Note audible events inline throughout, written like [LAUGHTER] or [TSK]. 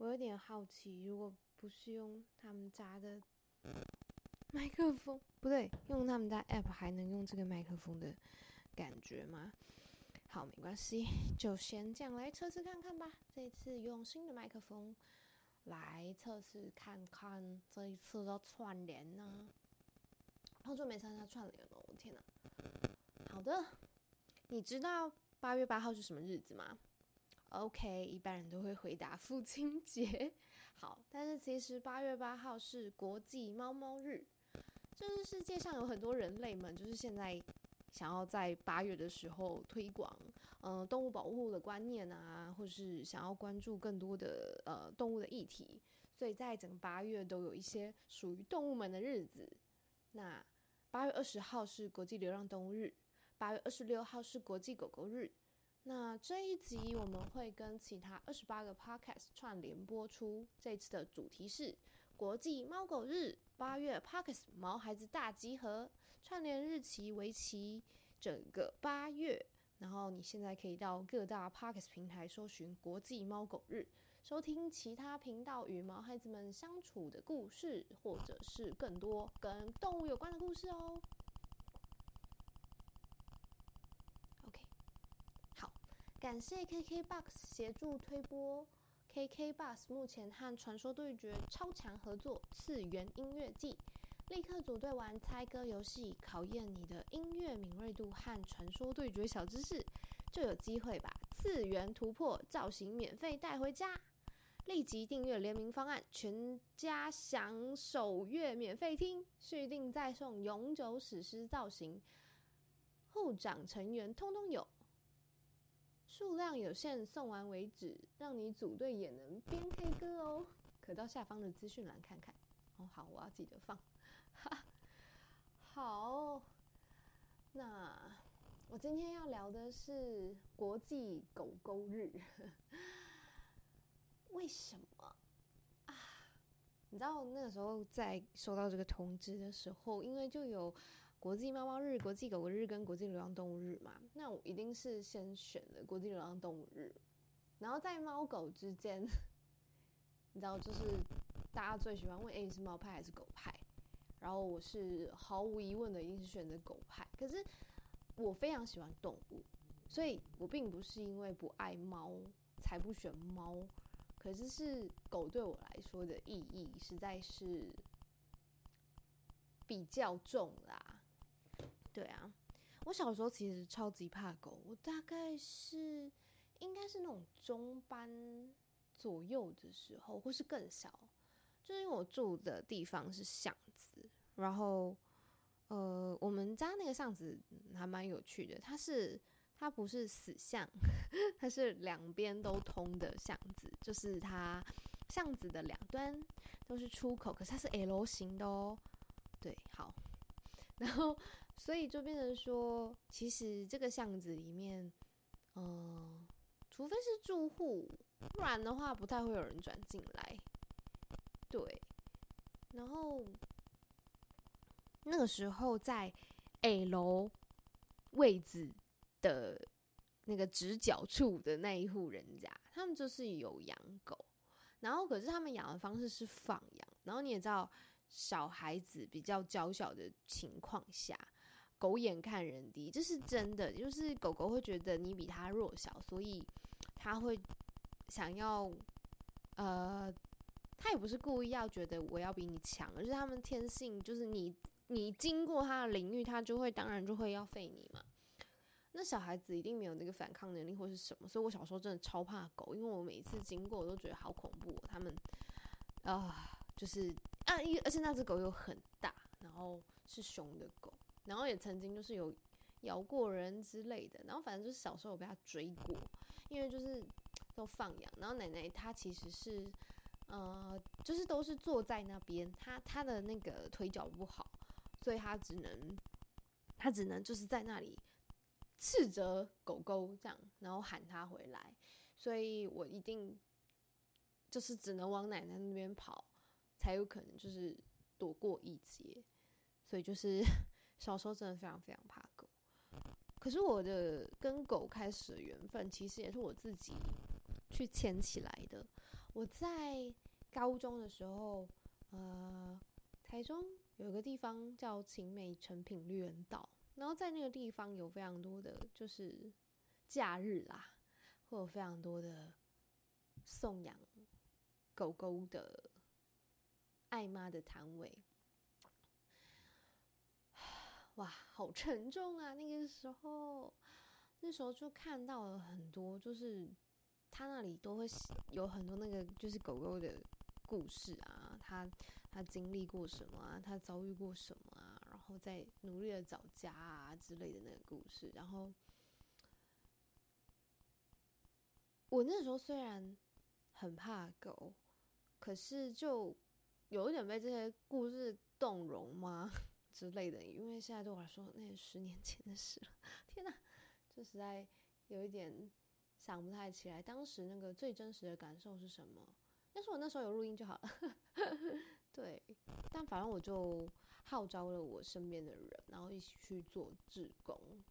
我有点好奇，如果不是用他们家的 [LAUGHS] 麦克风，不对，用他们家 app 还能用这个麦克风的感觉吗？好，没关系，就先这样来测试看看吧。这次用新的麦克风来测试看看，这一次的串联呢，好久没参加串联了，我天哪！好的，你知道八月八号是什么日子吗？OK，一般人都会回答父亲节。好，但是其实八月八号是国际猫猫日，就是世界上有很多人类们，就是现在想要在八月的时候推广，嗯，动物保护的观念啊，或是想要关注更多的呃动物的议题，所以在整个八月都有一些属于动物们的日子。那八月二十号是国际流浪动物日，八月二十六号是国际狗狗日。那这一集我们会跟其他二十八个 podcast 串联播出。这次的主题是国际猫狗日，八月 podcast 毛孩子大集合，串联日期为期整个八月。然后你现在可以到各大 podcast 平台搜寻国际猫狗日，收听其他频道与毛孩子们相处的故事，或者是更多跟动物有关的故事哦。感谢 KKBOX 协助推播，KKBOX 目前和传说对决超强合作，次元音乐季，立刻组队玩猜歌游戏，考验你的音乐敏锐度和传说对决小知识，就有机会把次元突破造型免费带回家。立即订阅联名方案，全家享首月免费听，续订再送永久史诗造型，护长成员通通有。数量有限，送完为止，让你组队也能边 K 歌哦。可到下方的资讯栏看看哦。好，我要记得放。[LAUGHS] 好，那我今天要聊的是国际狗狗日。[LAUGHS] 为什么啊？你知道那个时候在收到这个通知的时候，因为就有。国际猫猫日、国际狗狗日跟国际流浪动物日嘛，那我一定是先选了国际流浪动物日。然后在猫狗之间，你知道，就是大家最喜欢问：哎，你是猫派还是狗派？然后我是毫无疑问的，一定是选择狗派。可是我非常喜欢动物，所以我并不是因为不爱猫才不选猫。可是是狗对我来说的意义实在是比较重啦。对啊，我小时候其实超级怕狗，我大概是应该是那种中班左右的时候，或是更小，就是因为我住的地方是巷子，然后呃，我们家那个巷子还蛮有趣的，它是它不是死巷，[LAUGHS] 它是两边都通的巷子，就是它巷子的两端都是出口，可是它是 L 型的哦。对，好。[LAUGHS] 然后，所以就变成说，其实这个巷子里面，嗯，除非是住户，不然的话不太会有人转进来。对，然后那个时候在 A 楼位置的那个直角处的那一户人家，他们就是有养狗，然后可是他们养的方式是放养，然后你也知道。小孩子比较娇小的情况下，狗眼看人低，这是真的。就是狗狗会觉得你比它弱小，所以它会想要，呃，它也不是故意要觉得我要比你强，而是他们天性就是你你经过它的领域，它就会当然就会要废你嘛。那小孩子一定没有那个反抗能力或是什么，所以我小时候真的超怕狗，因为我每次经过我都觉得好恐怖，他们啊。就是啊，一而且那只狗又很大，然后是熊的狗，然后也曾经就是有咬过人之类的，然后反正就是小时候有被它追过，因为就是 [TSK] 都放养，然后奶奶她其实是呃，就是都是坐在那边，她她的那个腿脚不好，所以她只能她只能就是在那里斥责狗狗这样，然后喊它回来，所以我一定就是只能往奶奶那边跑。才有可能就是躲过一劫，所以就是小时候真的非常非常怕狗。可是我的跟狗开始的缘分，其实也是我自己去牵起来的。我在高中的时候，呃，台中有个地方叫晴美成品绿园道，然后在那个地方有非常多的就是假日啦，会有非常多的送养狗狗的爱妈的摊位。哇，好沉重啊！那个时候，那时候就看到了很多，就是他那里都会有很多那个，就是狗狗的故事啊，他他经历过什么啊，他遭遇过什么啊，然后再努力的找家啊之类的那个故事。然后我那时候虽然很怕狗，可是就有一点被这些故事动容吗？之类的，因为现在对我来说，那是十年前的事了。[LAUGHS] 天哪，这实在有一点想不太起来，当时那个最真实的感受是什么？要是我那时候有录音就好了。[LAUGHS] 对，但反正我就号召了我身边的人，然后一起去做志工，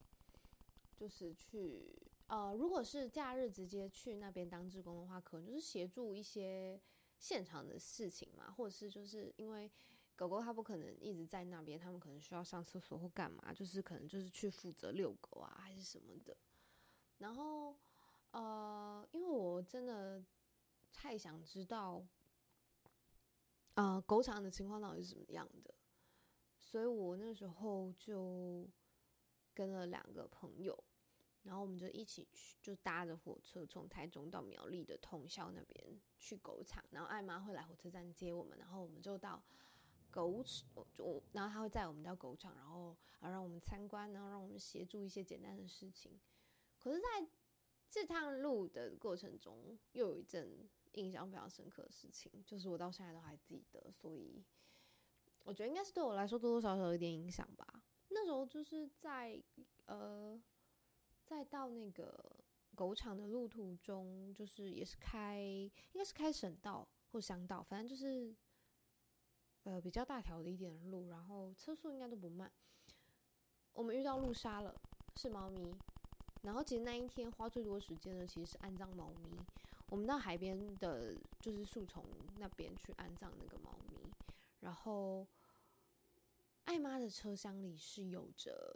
就是去呃，如果是假日直接去那边当志工的话，可能就是协助一些现场的事情嘛，或者是就是因为。狗狗它不可能一直在那边，他们可能需要上厕所或干嘛，就是可能就是去负责遛狗啊，还是什么的。然后，呃，因为我真的太想知道，呃，狗场的情况到底是怎么样的，所以我那时候就跟了两个朋友，然后我们就一起去，就搭着火车从台中到苗栗的通宵那边去狗场，然后艾妈会来火车站接我们，然后我们就到。狗场，就然后他会在我们到狗场，然后啊让我们参观，然后让我们协助一些简单的事情。可是，在这趟路的过程中，又有一阵印象非常深刻的事情，就是我到现在都还记得，所以我觉得应该是对我来说多多少少有点影响吧。那时候就是在呃，在到那个狗场的路途中，就是也是开，应该是开省道或乡道，反正就是。呃，比较大条的一点路，然后车速应该都不慢。我们遇到路杀了，是猫咪。然后其实那一天花最多时间的其实是安葬猫咪。我们到海边的，就是树丛那边去安葬那个猫咪。然后，艾妈的车厢里是有着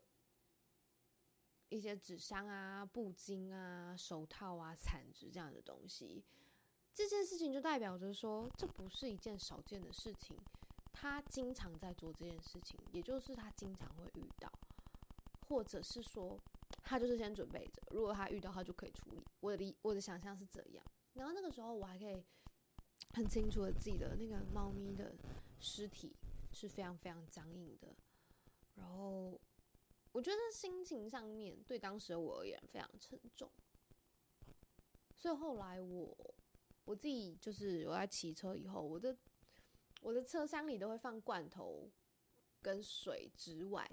一些纸箱啊、布巾啊、手套啊、铲子这样的东西。这件事情就代表着说，这不是一件少见的事情。他经常在做这件事情，也就是他经常会遇到，或者是说，他就是先准备着，如果他遇到，他就可以处理。我的理，我的想象是这样。然后那个时候，我还可以很清楚的记得，那个猫咪的尸体是非常非常僵硬的。然后，我觉得心情上面对当时的我而言非常沉重。所以后来我我自己就是我在骑车以后，我的。我的车厢里都会放罐头跟水之外，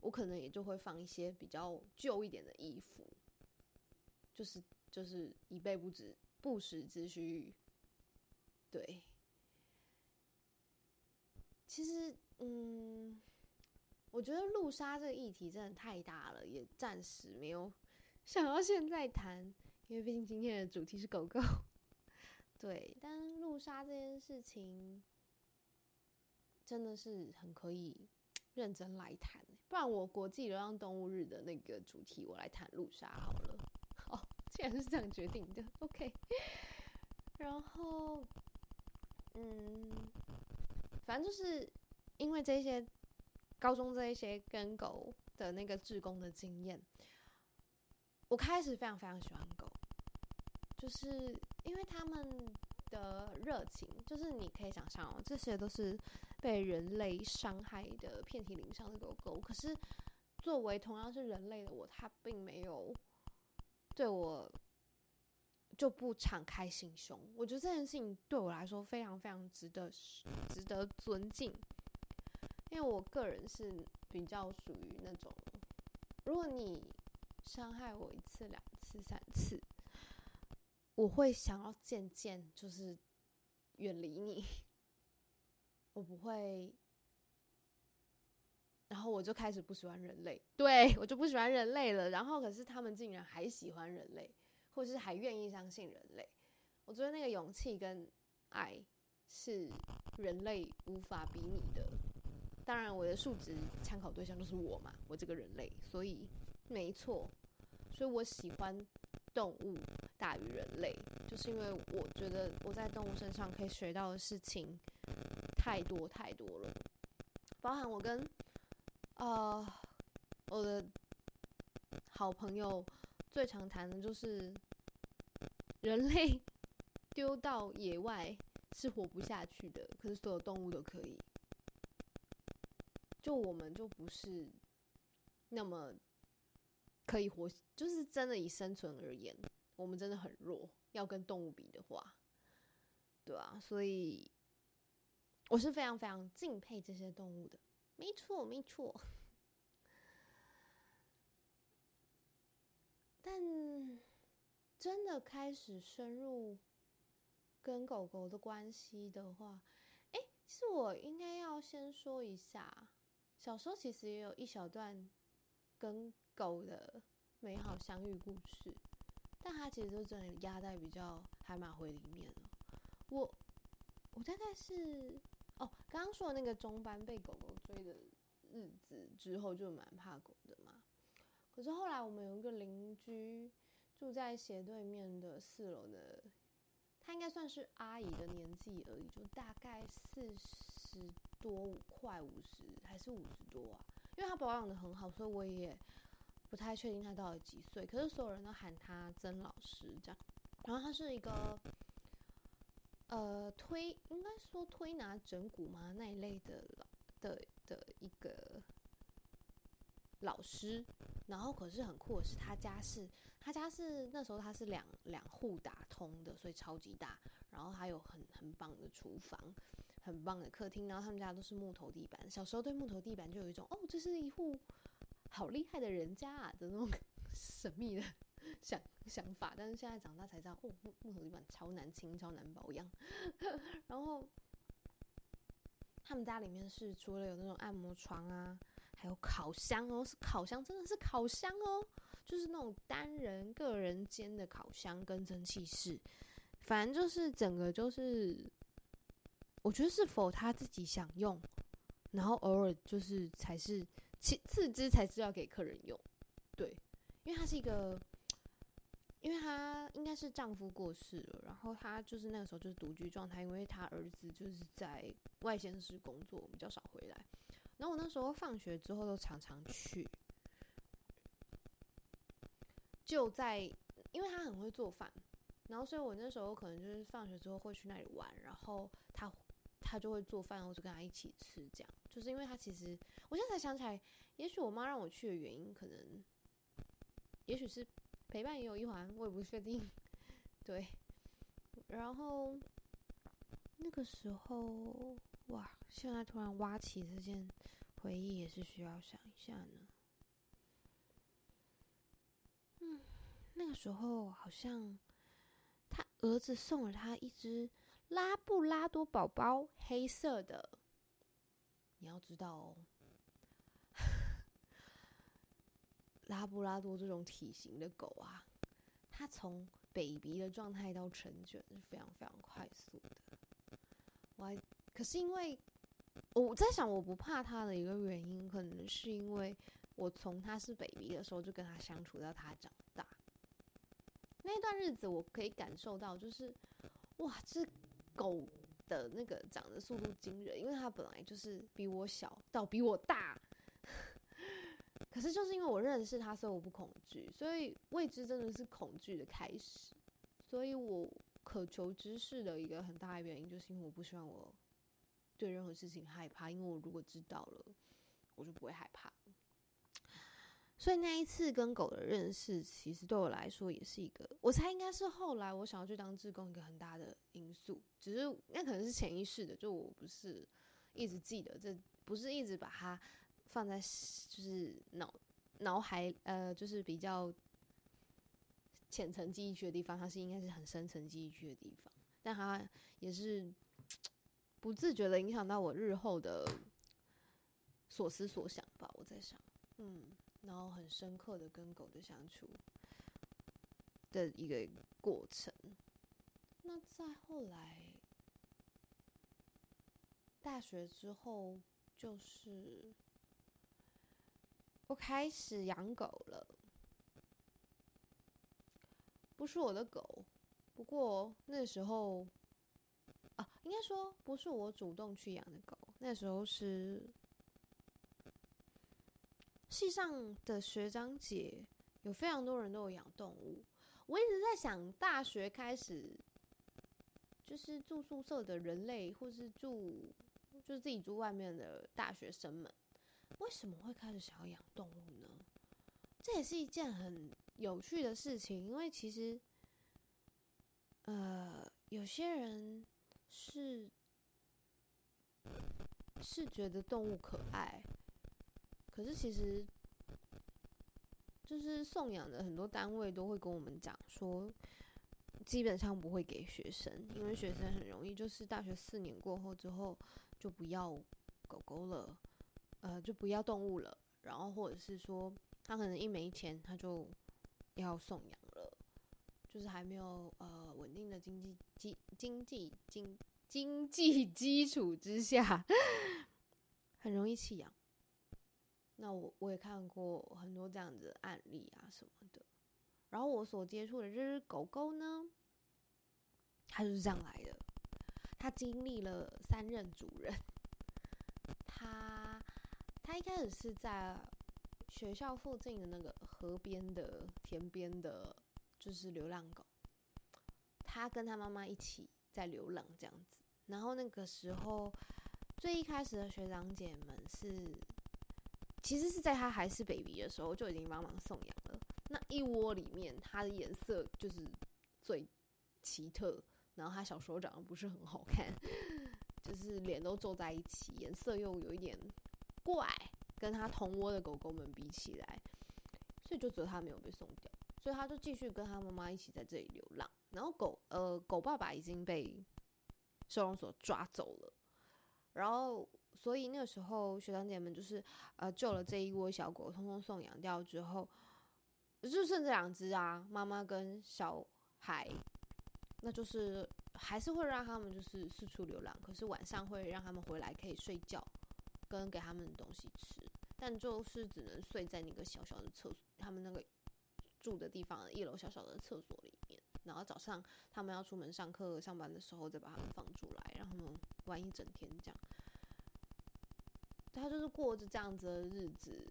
我可能也就会放一些比较旧一点的衣服，就是就是以备不时不时之需。对，其实嗯，我觉得路杀这个议题真的太大了，也暂时没有想到现在谈，因为毕竟今天的主题是狗狗。[LAUGHS] 对，但路杀这件事情。真的是很可以认真来谈，不然我国际流浪动物日的那个主题我来谈路杀好了。哦，既然是这样决定的，OK。然后，嗯，反正就是因为这些高中这一些跟狗的那个志工的经验，我开始非常非常喜欢狗，就是因为他们的热情，就是你可以想象哦，这些都是。被人类伤害的遍体鳞伤的狗狗，可是作为同样是人类的我，它并没有对我就不敞开心胸。我觉得这件事情对我来说非常非常值得值得尊敬，因为我个人是比较属于那种，如果你伤害我一次、两次、三次，我会想要渐渐就是远离你。我不会，然后我就开始不喜欢人类，对我就不喜欢人类了。然后可是他们竟然还喜欢人类，或是还愿意相信人类。我觉得那个勇气跟爱是人类无法比拟的。当然，我的数值参考对象就是我嘛，我这个人类，所以没错，所以我喜欢动物大于人类，就是因为我觉得我在动物身上可以学到的事情太多太多了，包含我跟呃我的好朋友最常谈的就是人类丢到野外是活不下去的，可是所有动物都可以。就我们就不是那么可以活，就是真的以生存而言，我们真的很弱。要跟动物比的话，对啊，所以我是非常非常敬佩这些动物的。没错，没错。但真的开始深入跟狗狗的关系的话，哎，其实我应该要先说一下。小时候其实也有一小段跟狗的美好相遇故事，但它其实就真的压在比较海马回里面了。我我大概是哦，刚刚说的那个中班被狗狗追的日子之后，就蛮怕狗的嘛。可是后来我们有一个邻居住在斜对面的四楼的，他应该算是阿姨的年纪而已，就大概四十。多五快五十还是五十多啊？因为他保养的很好，所以我也不太确定他到底几岁。可是所有人都喊他曾老师这样。然后他是一个呃推，应该说推拿整骨嘛那一类的老的的一个老师。然后可是很酷的是，他家是他家是那时候他是两两户打通的，所以超级大。然后还有很很棒的厨房。很棒的客厅，然后他们家都是木头地板。小时候对木头地板就有一种哦，这是一户好厉害的人家啊的那种 [LAUGHS] 神秘的想想法。但是现在长大才知道，哦，木木头地板超难清、超难保养。[LAUGHS] 然后他们家里面是除了有那种按摩床啊，还有烤箱哦，是烤箱，真的是烤箱哦，就是那种单人个人间的烤箱跟蒸汽室，反正就是整个就是。我觉得是否他自己想用，然后偶尔就是才是其次之才是要给客人用，对，因为它是一个，为他应该是丈夫过世了，然后她就是那个时候就是独居状态，因为他儿子就是在外县市工作，比较少回来，然后我那时候放学之后都常常去，就在因为他很会做饭，然后所以我那时候可能就是放学之后会去那里玩，然后他。他就会做饭，我就跟他一起吃，这样就是因为他其实，我现在才想起来，也许我妈让我去的原因，可能，也许是陪伴也有一环，我也不确定。对，然后那个时候，哇，现在突然挖起这件回忆，也是需要想一下呢。嗯，那个时候好像他儿子送了他一只。拉布拉多宝宝，黑色的。你要知道哦，拉布拉多这种体型的狗啊，它从 baby 的状态到成犬是非常非常快速的。我还可是因为我在想，我不怕它的一个原因，可能是因为我从它是 baby 的时候就跟它相处到它长大，那段日子我可以感受到，就是哇，这。狗的那个长的速度惊人，因为它本来就是比我小到比我大，可是就是因为我认识他，所以我不恐惧，所以未知真的是恐惧的开始，所以我渴求知识的一个很大的原因，就是因为我不希望我对任何事情害怕，因为我如果知道了，我就不会害怕。所以那一次跟狗的认识，其实对我来说也是一个，我猜应该是后来我想要去当志工一个很大的因素。只是那可能是潜意识的，就我不是一直记得，这不是一直把它放在就是脑脑海呃，就是比较浅层记忆区的地方，它是应该是很深层记忆区的地方，但它也是不自觉的影响到我日后的所思所想吧。我在想，嗯。然后很深刻的跟狗的相处的一个过程。那再后来，大学之后，就是我开始养狗了，不是我的狗，不过那时候啊，应该说不是我主动去养的狗，那时候是系上的学长姐有非常多人都有养动物，我一直在想，大学开始。就是住宿舍的人类，或是住就是自己住外面的大学生们，为什么会开始想要养动物呢？这也是一件很有趣的事情，因为其实，呃，有些人是是觉得动物可爱，可是其实就是送养的很多单位都会跟我们讲说。基本上不会给学生，因为学生很容易就是大学四年过后之后就不要狗狗了，呃，就不要动物了。然后或者是说他可能一没钱他就要送养了，就是还没有呃稳定的经济基经济经经济基础之下，[LAUGHS] 很容易弃养。那我我也看过很多这样子的案例啊什么的。然后我所接触的这只狗狗呢，它就是这样来的。它经历了三任主人。它他一开始是在学校附近的那个河边的田边的，就是流浪狗。他跟他妈妈一起在流浪这样子。然后那个时候，最一开始的学长姐们是，其实是在他还是 baby 的时候就已经帮忙送养了。那一窝里面，它的颜色就是最奇特，然后他小时候长得不是很好看，[LAUGHS] 就是脸都皱在一起，颜色又有一点怪，跟它同窝的狗狗们比起来，所以就只有它没有被送掉，所以它就继续跟它妈妈一起在这里流浪。然后狗呃狗爸爸已经被收容所抓走了，然后所以那个时候学长姐们就是呃救了这一窝小狗，通通送养掉之后。就剩这两只啊，妈妈跟小孩，那就是还是会让他们就是四处流浪，可是晚上会让他们回来可以睡觉，跟给他们东西吃，但就是只能睡在那个小小的厕所，他们那个住的地方一楼小小的厕所里面，然后早上他们要出门上课上班的时候再把他们放出来，让他们玩一整天这样。他就是过着这样子的日子，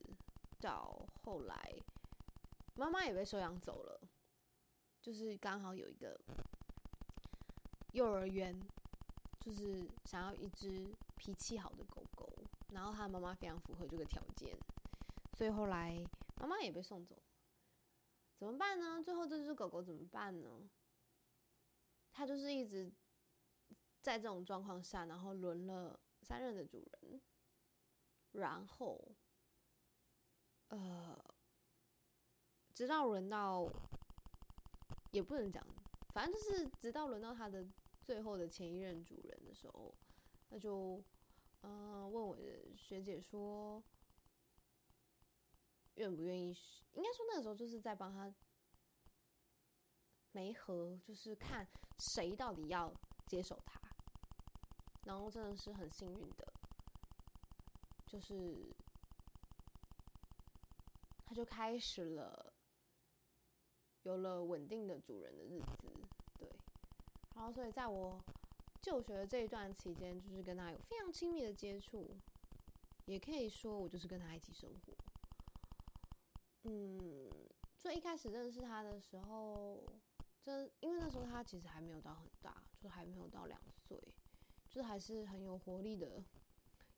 到后来。妈妈也被收养走了，就是刚好有一个幼儿园，就是想要一只脾气好的狗狗，然后他妈妈非常符合这个条件，所以后来妈妈也被送走，怎么办呢？最后这只狗狗怎么办呢？它就是一直在这种状况下，然后轮了三任的主人，然后，呃。直到轮到，也不能讲，反正就是直到轮到他的最后的前一任主人的时候，他就嗯问我的学姐说，愿不愿意？应该说那个时候就是在帮他没和，就是看谁到底要接手他。然后真的是很幸运的，就是他就开始了。有了稳定的主人的日子，对，然后所以在我就学的这一段期间，就是跟他有非常亲密的接触，也可以说我就是跟他一起生活。嗯，最一开始认识他的时候，这因为那时候他其实还没有到很大，就还没有到两岁，就是还是很有活力的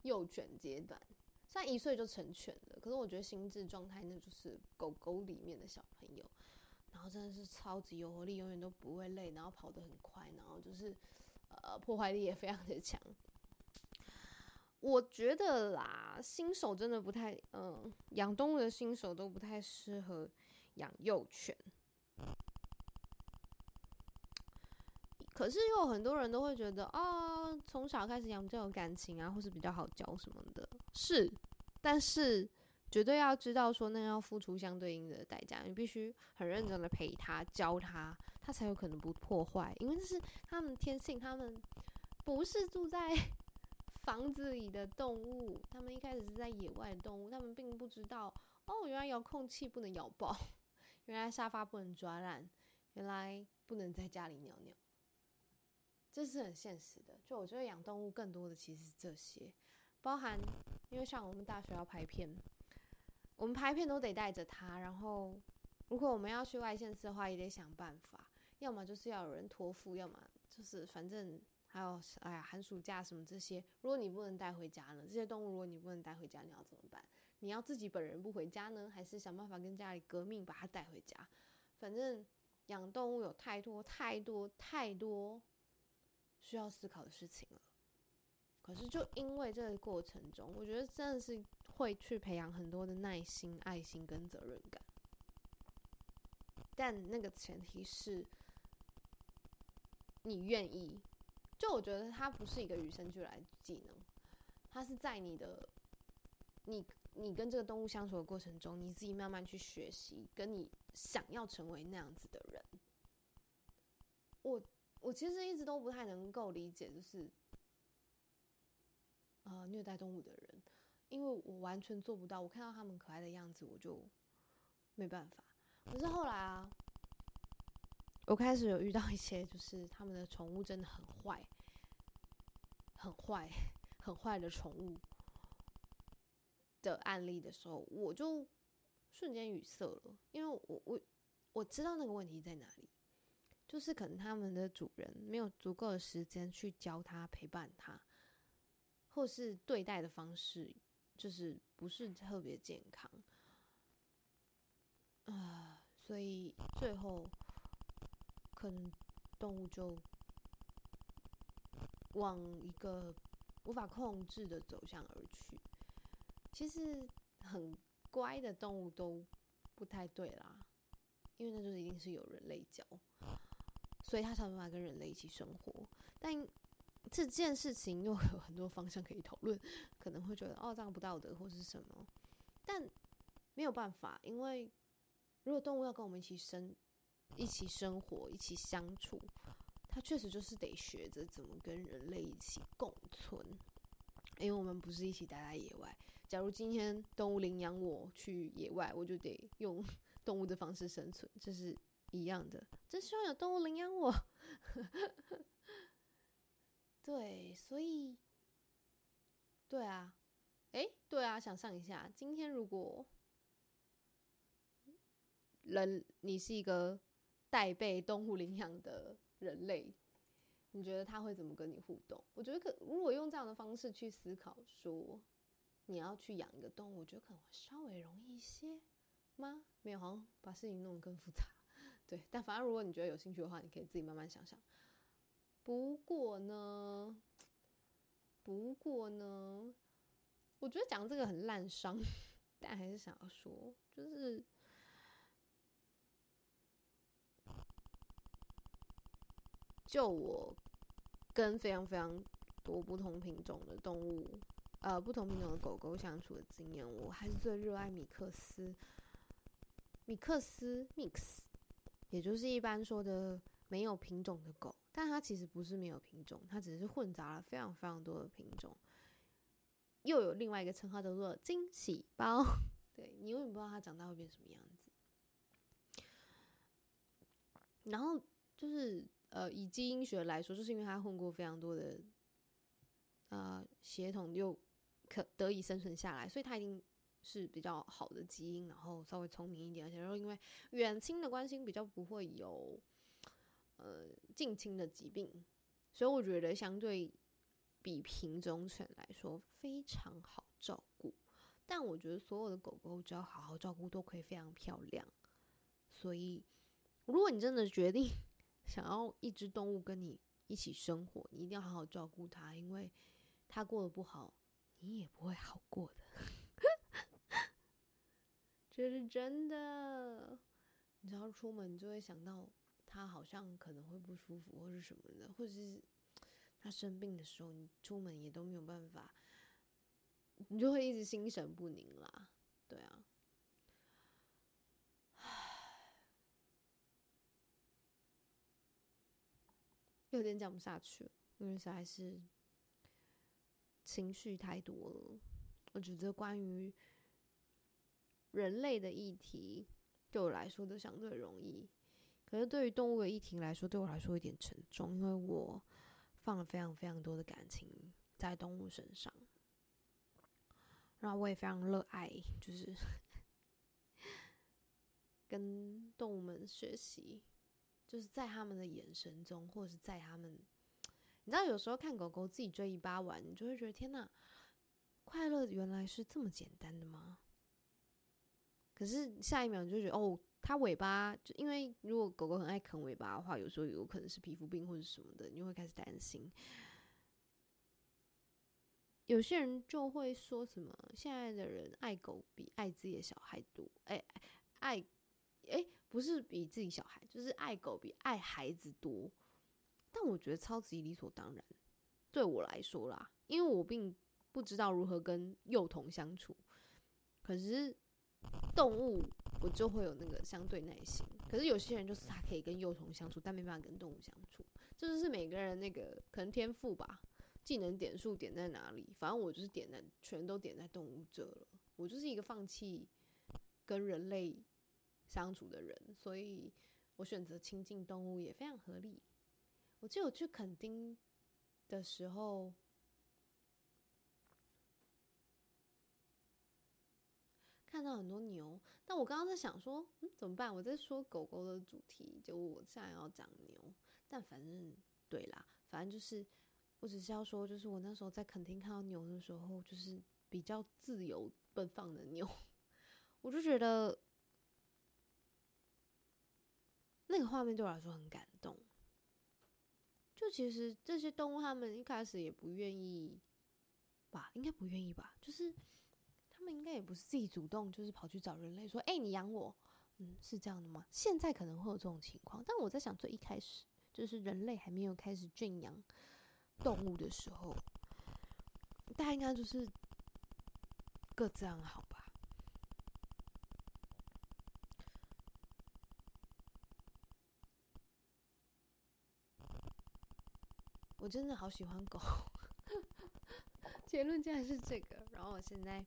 幼犬阶段。虽然一岁就成犬了，可是我觉得心智状态那就是狗狗里面的小朋友。然后真的是超级有活力，永远都不会累，然后跑得很快，然后就是呃破坏力也非常的强。我觉得啦，新手真的不太嗯，养动物的新手都不太适合养幼犬。可是又有很多人都会觉得啊，从小开始养比较有感情啊，或是比较好教什么的，是，但是。绝对要知道，说那要付出相对应的代价。你必须很认真的陪他、教他，他才有可能不破坏。因为这是他们天性，他们不是住在 [LAUGHS] 房子里的动物，他们一开始是在野外的动物，他们并不知道哦，原来遥控器不能咬爆，原来沙发不能抓烂，原来不能在家里尿尿。这是很现实的。就我觉得养动物更多的其实是这些，包含因为像我们大学要拍片，我们拍片都得带着它。然后如果我们要去外县市的话，也得想办法，要么就是要有人托付，要么就是反正还有哎呀寒暑假什么这些。如果你不能带回家呢？这些动物如果你不能带回家，你要怎么办？你要自己本人不回家呢，还是想办法跟家里革命把它带回家？反正养动物有太多太多太多。需要思考的事情了，可是就因为这个过程中，我觉得真的是会去培养很多的耐心、爱心跟责任感。但那个前提是，你愿意。就我觉得它不是一个与生俱来的技能，它是在你的，你你跟这个动物相处的过程中，你自己慢慢去学习，跟你想要成为那样子的人。我。我其实一直都不太能够理解，就是，呃，虐待动物的人，因为我完全做不到。我看到他们可爱的样子，我就没办法。可是后来啊，我开始有遇到一些，就是他们的宠物真的很坏，很坏，很坏的宠物的案例的时候，我就瞬间语塞了，因为我我我知道那个问题在哪里。就是可能他们的主人没有足够的时间去教他、陪伴他，或是对待的方式就是不是特别健康啊，所以最后可能动物就往一个无法控制的走向而去。其实很乖的动物都不太对啦，因为那就是一定是有人类教。所以它才办法跟人类一起生活，但这件事情又有很多方向可以讨论，可能会觉得哦这样不道德或是什么，但没有办法，因为如果动物要跟我们一起生、一起生活、一起相处，它确实就是得学着怎么跟人类一起共存，因为我们不是一起待在野外。假如今天动物领养我去野外，我就得用 [LAUGHS] 动物的方式生存，这是。一样的，真希望有动物领养我。对，所以，对啊，哎，对啊，想象一下，今天如果人你是一个待被动物领养的人类，你觉得他会怎么跟你互动？我觉得可如果用这样的方式去思考，说你要去养一个动物，我觉得可能会稍微容易一些吗？没有，好像把事情弄得更复杂。[LAUGHS] 对，但反正如果你觉得有兴趣的话，你可以自己慢慢想想。不过呢，不过呢，我觉得讲这个很烂伤，但还是想要说，就是就我跟非常非常多不同品种的动物，呃，不同品种的狗狗相处的经验，我还是最热爱米克斯，米克斯 mix。也就是一般说的没有品种的狗，但它其实不是没有品种，它只是混杂了非常非常多的品种。又有另外一个称号叫做惊喜包，[LAUGHS] 对你永远不知道它长大会变什么样子。然后就是呃，以基因学来说，就是因为它混过非常多的呃血统，又可得以生存下来，所以它已经。是比较好的基因，然后稍微聪明一点，而且说因为远亲的关系比较不会有呃近亲的疾病，所以我觉得相对比品种犬来说非常好照顾。但我觉得所有的狗狗只要好好照顾都可以非常漂亮。所以如果你真的决定想要一只动物跟你一起生活，你一定要好好照顾它，因为它过得不好，你也不会好过的。[LAUGHS] 这是真的，你只要出门就会想到他好像可能会不舒服或是什么的，或者是他生病的时候，你出门也都没有办法，你就会一直心神不宁啦。对啊，有点讲不下去，因为实在是情绪太多了。我觉得关于人类的议题，对我来说都相对容易。可是对于动物的议题来说，对我来说有点沉重，因为我放了非常非常多的感情在动物身上，然后我也非常热爱，就是 [LAUGHS] 跟动物们学习，就是在他们的眼神中，或者是在他们，你知道，有时候看狗狗自己追尾巴玩，你就会觉得天哪，快乐原来是这么简单的吗？可是下一秒你就觉得哦。它尾巴就因为如果狗狗很爱啃尾巴的话，有时候有可能是皮肤病或者什么的，你就会开始担心。有些人就会说什么现在的人爱狗比爱自己的小孩多，哎，爱哎不是比自己小孩，就是爱狗比爱孩子多。但我觉得超级理所当然，对我来说啦，因为我并不知道如何跟幼童相处，可是动物。我就会有那个相对耐心，可是有些人就是他可以跟幼童相处，但没办法跟动物相处，这就是每个人那个可能天赋吧，技能点数点在哪里？反正我就是点在全都点在动物这了，我就是一个放弃跟人类相处的人，所以我选择亲近动物也非常合理。我记得我去垦丁的时候。看到很多牛，但我刚刚在想说，嗯，怎么办？我在说狗狗的主题，就我现在要讲牛，但反正对啦，反正就是，我只是要说，就是我那时候在垦丁看到牛的时候，就是比较自由奔放的牛，[LAUGHS] 我就觉得那个画面对我来说很感动。就其实这些动物，它们一开始也不愿意吧，应该不愿意吧，就是。他们应该也不是自己主动，就是跑去找人类说：“哎，你养我。”嗯，是这样的吗？现在可能会有这种情况，但我在想，最一开始就是人类还没有开始圈养动物的时候，大家应该就是各自安好吧。我真的好喜欢狗，[LAUGHS] 结论竟然是这个。然后我现在。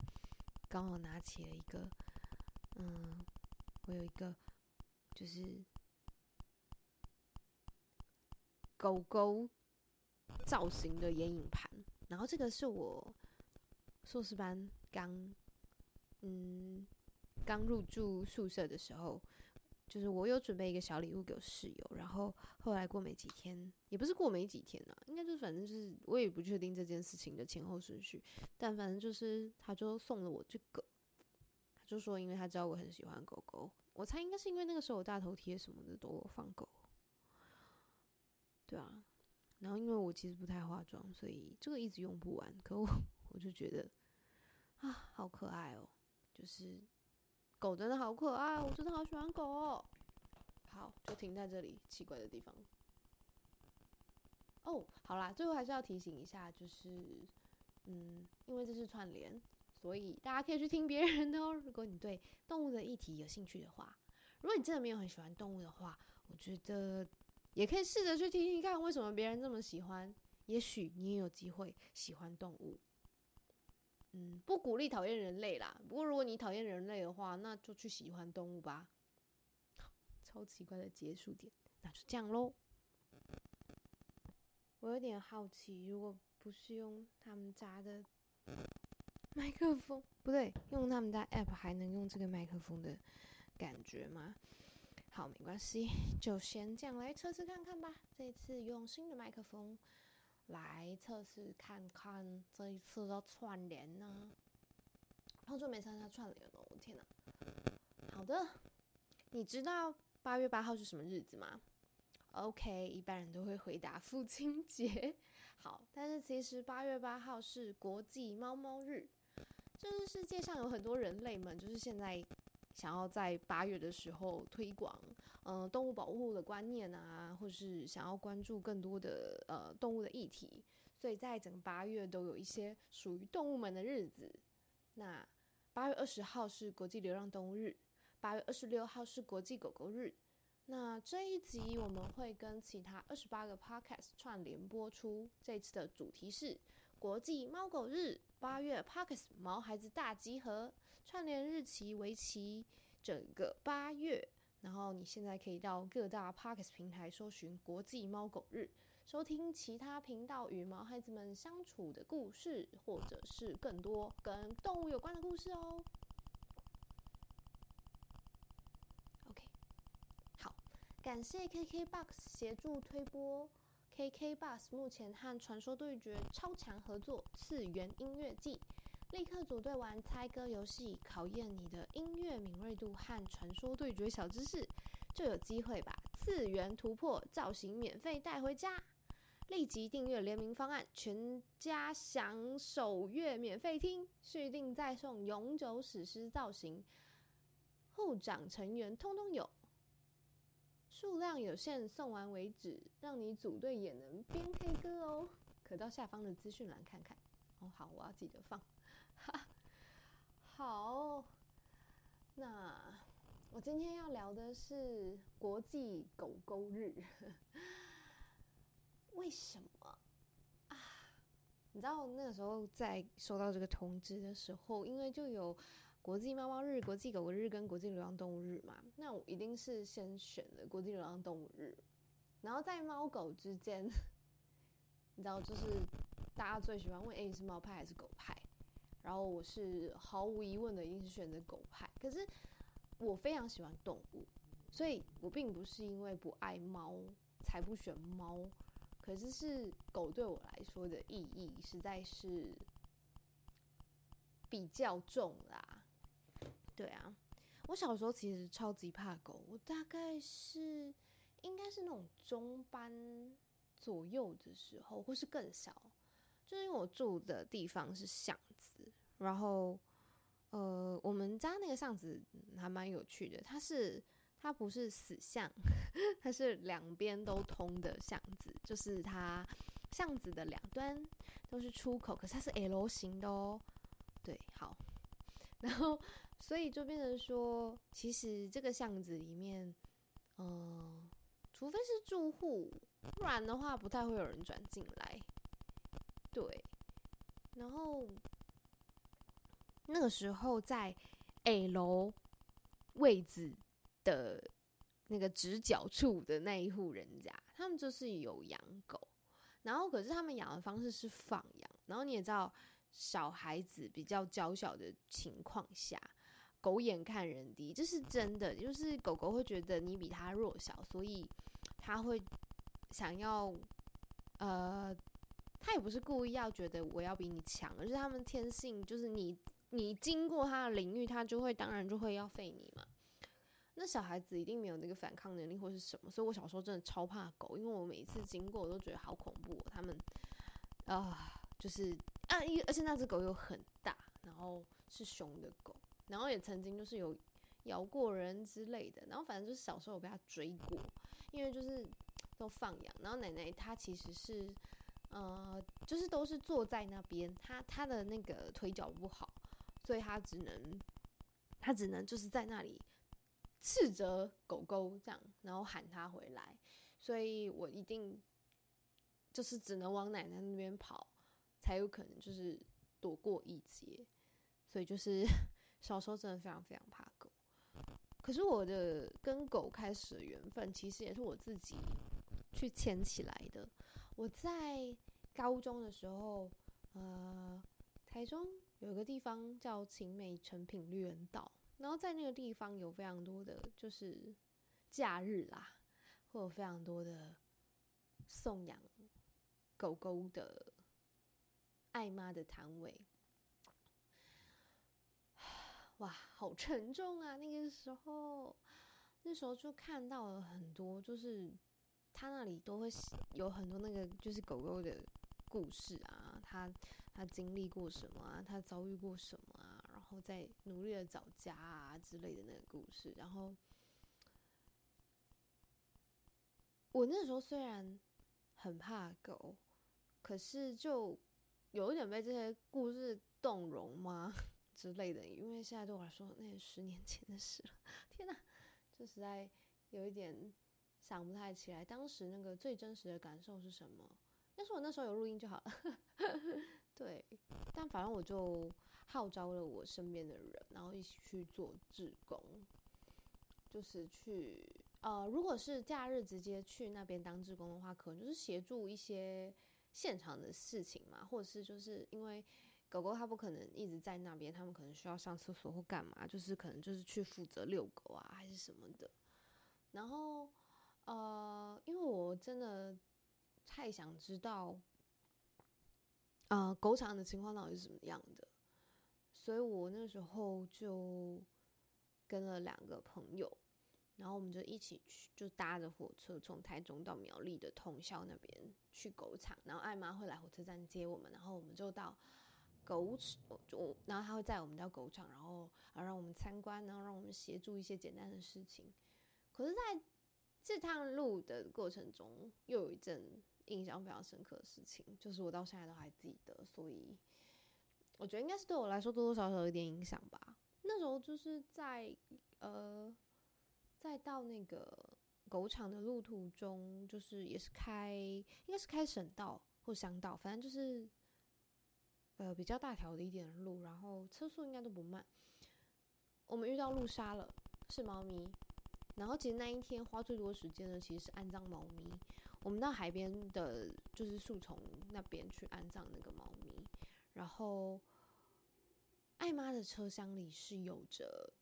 刚好拿起了一个，嗯，我有一个就是狗狗造型的眼影盘，然后这个是我硕士班刚，嗯，刚入住宿舍的时候，就是我有准备一个小礼物给我室友，然后后来过没几天，也不是过没几天啊，应该就是反正就是我也不确定这件事情的前后顺序。但反正就是，他就送了我这个，他就说，因为他知道我很喜欢狗狗，我猜应该是因为那个时候我大头贴什么的都有放狗，对啊，然后因为我其实不太化妆，所以这个一直用不完，可我 [LAUGHS] 我就觉得啊，好可爱哦，就是狗真的好可爱，我真的好喜欢狗哦。好，就停在这里奇怪的地方。哦，好啦，最后还是要提醒一下，就是。嗯，因为这是串联，所以大家可以去听别人的哦。如果你对动物的议题有兴趣的话，如果你真的没有很喜欢动物的话，我觉得也可以试着去听听看，为什么别人这么喜欢。也许你也有机会喜欢动物。嗯，不鼓励讨厌人类啦。不过如果你讨厌人类的话，那就去喜欢动物吧。超奇怪的结束点，那就这样喽。我有点好奇，如果。不是用他们家的麦克风，不对，用他们家 app 还能用这个麦克风的感觉吗？好，没关系，就先这样来测试看看吧。这次用新的麦克风来测试看看，这一次的串联呢？好久没参加串联了，我天哪！好的，你知道八月八号是什么日子吗？OK，一般人都会回答父亲节。[LAUGHS] 好，但是其实八月八号是国际猫猫日，就是世界上有很多人类们，就是现在想要在八月的时候推广，嗯，动物保护的观念啊，或是想要关注更多的呃动物的议题，所以在整个八月都有一些属于动物们的日子。那八月二十号是国际流浪动物日，八月二十六号是国际狗狗日。那这一集我们会跟其他二十八个 podcast 串联播出。这次的主题是国际猫狗日，八月 Parkes 毛孩子大集合，串联日期为期整个八月。然后你现在可以到各大 Parks 平台搜寻国际猫狗日，收听其他频道与毛孩子们相处的故事，或者是更多跟动物有关的故事哦。OK，好，感谢 KKBOX 协助推播。KKBOX 目前和《传说对决》超强合作，次元音乐季，立刻组队玩猜歌游戏，考验你的音乐敏锐度和《传说对决》小知识，就有机会把次元突破造型免费带回家。立即订阅联名方案，全家享首月免费听，续订再送永久史诗造型，护长成员通通有。数量有限，送完为止，让你组队也能边 K 歌哦。可到下方的资讯栏看看哦。好，我要记得放。哈 [LAUGHS] 好，那我今天要聊的是国际狗狗日。[LAUGHS] 为什么啊？你知道那个时候在收到这个通知的时候，因为就有。国际猫猫日、国际狗狗日跟国际流浪动物日嘛，那我一定是先选了国际流浪动物日。然后在猫狗之间，[LAUGHS] 你知道，就是大家最喜欢问：哎，你是猫派还是狗派？然后我是毫无疑问的，一定是选择狗派。可是我非常喜欢动物，所以我并不是因为不爱猫才不选猫。可是是狗对我来说的意义实在是比较重啦。对啊，我小时候其实超级怕狗，我大概是应该是那种中班左右的时候，或是更小，就是因为我住的地方是巷子，然后呃，我们家那个巷子还蛮有趣的，它是它不是死巷，[LAUGHS] 它是两边都通的巷子，就是它巷子的两端都是出口，可是它是 L 型的哦。对，好，[LAUGHS] 然后。所以就变成说，其实这个巷子里面，嗯，除非是住户，不然的话不太会有人转进来。对，然后那个时候在 A 楼位置的那个直角处的那一户人家，他们就是有养狗，然后可是他们养的方式是放养，然后你也知道，小孩子比较娇小的情况下。狗眼看人低，这是真的。就是狗狗会觉得你比它弱小，所以它会想要，呃，他也不是故意要觉得我要比你强，而是他们天性就是你你经过他的领域，他就会当然就会要废你嘛。那小孩子一定没有那个反抗能力或是什么，所以我小时候真的超怕狗，因为我每次经过我都觉得好恐怖。他们啊，就是啊，而且那只狗又很大，然后是熊的狗。然后也曾经就是有咬过人之类的，然后反正就是小时候有被他追过，因为就是都放养，然后奶奶她其实是呃，就是都是坐在那边，他他的那个腿脚不好，所以他只能他只能就是在那里斥责狗狗这样，然后喊他回来，所以我一定就是只能往奶奶那边跑，才有可能就是躲过一劫，所以就是。[LAUGHS] 小时候真的非常非常怕狗，可是我的跟狗开始的缘分，其实也是我自己去牵起来的。我在高中的时候，呃，台中有一个地方叫晴美成品绿园道，然后在那个地方有非常多的就是假日啦，会有非常多的送养狗狗的爱妈的摊位。哇，好沉重啊！那个时候，那时候就看到了很多，就是他那里都会有很多那个，就是狗狗的故事啊，他他经历过什么啊，他遭遇过什么啊，然后再努力的找家啊之类的那个故事。然后，我那时候虽然很怕狗，可是就有一点被这些故事动容吗？[LAUGHS] 之类的，因为现在对我来说，那是十年前的事了。[LAUGHS] 天哪，这实在有一点想不太起来，当时那个最真实的感受是什么？要是我那时候有录音就好了。[LAUGHS] 对，但反正我就号召了我身边的人，然后一起去做志工，就是去呃，如果是假日直接去那边当志工的话，可能就是协助一些现场的事情嘛，或者是就是因为狗狗它不可能一直在那边，他们可能需要上厕所或干嘛，就是可能就是去负责遛狗啊，还是什么的。然后呃，因为我真的太想知道。呃，狗场的情况到底是怎么样的？所以我那时候就跟了两个朋友，然后我们就一起去，就搭着火车从台中到苗栗的通宵那边去狗场，然后艾妈会来火车站接我们，然后我们就到狗场，就然后他会载我们到狗场，然后啊让我们参观，然后让我们协助一些简单的事情。可是在这趟路的过程中，又有一阵。印象非常深刻的事情，就是我到现在都还记得，所以我觉得应该是对我来说多多少少有点影响吧。那时候就是在呃，在到那个狗场的路途中，就是也是开，应该是开省道或乡道，反正就是呃比较大条的一点路，然后车速应该都不慢。我们遇到路杀了，是猫咪。然后其实那一天花最多时间的其实是安葬猫咪。我们到海边的，就是树丛那边去安葬那个猫咪。然后，艾妈的车厢里是有着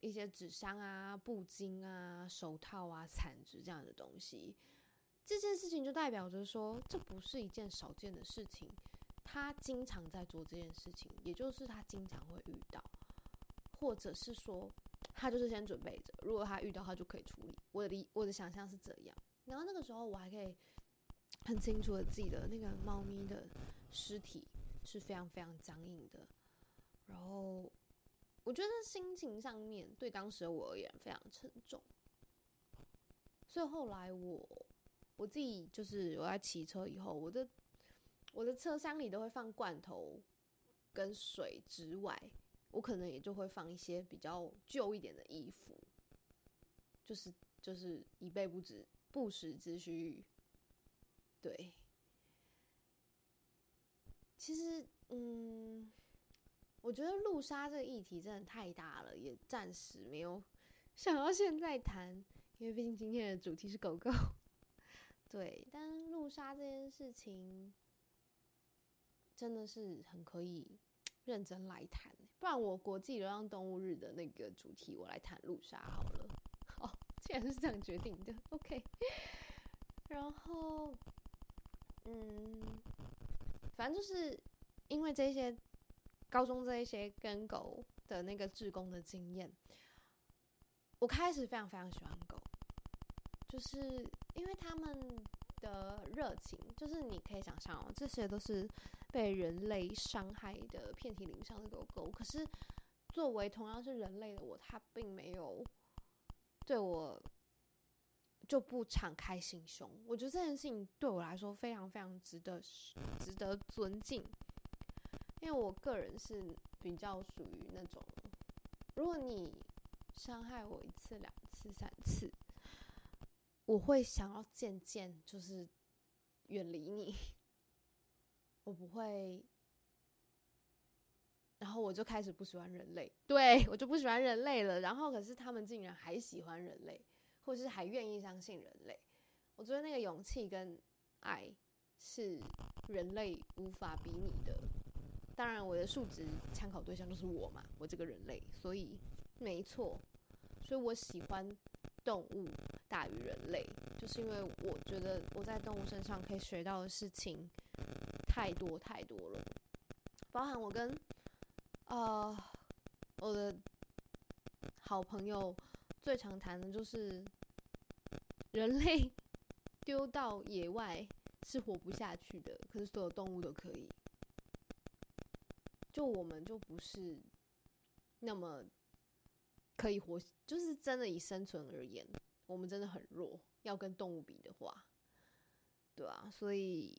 一些纸箱啊、布巾啊、手套啊、铲子这样的东西。这件事情就代表着说，这不是一件少见的事情。他经常在做这件事情，也就是他经常会遇到，或者是说。他就是先准备着，如果他遇到，他就可以处理。我的理，我的想象是这样。然后那个时候，我还可以很清楚的记得，那个猫咪的尸体是非常非常僵硬的。然后我觉得心情上面对当时的我而言非常沉重。所以后来我我自己就是我在骑车以后，我的我的车厢里都会放罐头跟水之外。我可能也就会放一些比较旧一点的衣服，就是就是以备不时不时之需。对，其实嗯，我觉得路杀这个议题真的太大了，也暂时没有想要现在谈，因为毕竟今天的主题是狗狗。[LAUGHS] 对，但路杀这件事情真的是很可以。[TSK] 认真来谈，不然我国际流浪动物日的那个主题，我来谈路杀好了。[LAUGHS] 哦，既然是这样决定的，OK。然后，嗯，反正就是因为这些高中这一些跟狗的那个志工的经验，我开始非常非常喜欢狗，就是因为他们的热情，就是你可以想象哦，这些都是。被人类伤害的遍体鳞伤的狗狗，可是作为同样是人类的我，它并没有对我就不敞开心胸。我觉得这件事情对我来说非常非常值得值得尊敬，因为我个人是比较属于那种，如果你伤害我一次、两次、三次，我会想要渐渐就是远离你。我不会，然后我就开始不喜欢人类，对我就不喜欢人类了。然后可是他们竟然还喜欢人类，或是还愿意相信人类。我觉得那个勇气跟爱是人类无法比拟的。当然，我的数值参考对象就是我嘛，我这个人类，所以没错。所以我喜欢动物大于人类，就是因为我觉得我在动物身上可以学到的事情。太多太多了，包含我跟呃我的好朋友最常谈的就是 [LAUGHS] 人类丢到野外是活不下去的，可是所有动物都可以，就我们就不是那么可以活，就是真的以生存而言，我们真的很弱，要跟动物比的话，对啊，所以。